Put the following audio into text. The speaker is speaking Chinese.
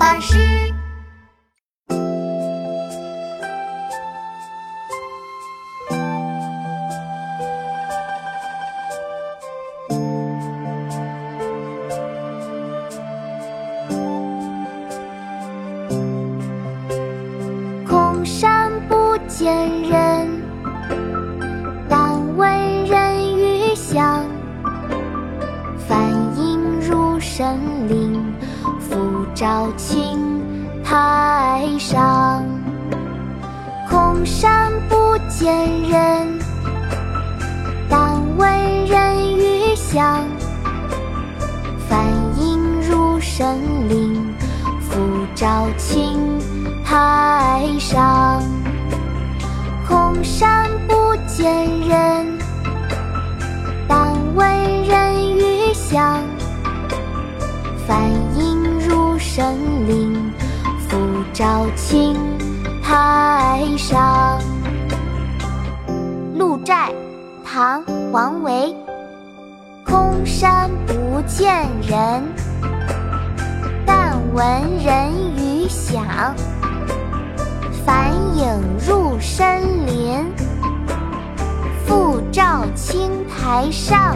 巴士。空山不见人，但闻人语响。梵音入神灵，照青苔上。空山不见人，但闻人语响。梵音入神灵，复照青苔上。空山不见人，照青苔上。鹿柴，唐·王维。空山不见人，但闻人语响。返影入深林，复照青苔上。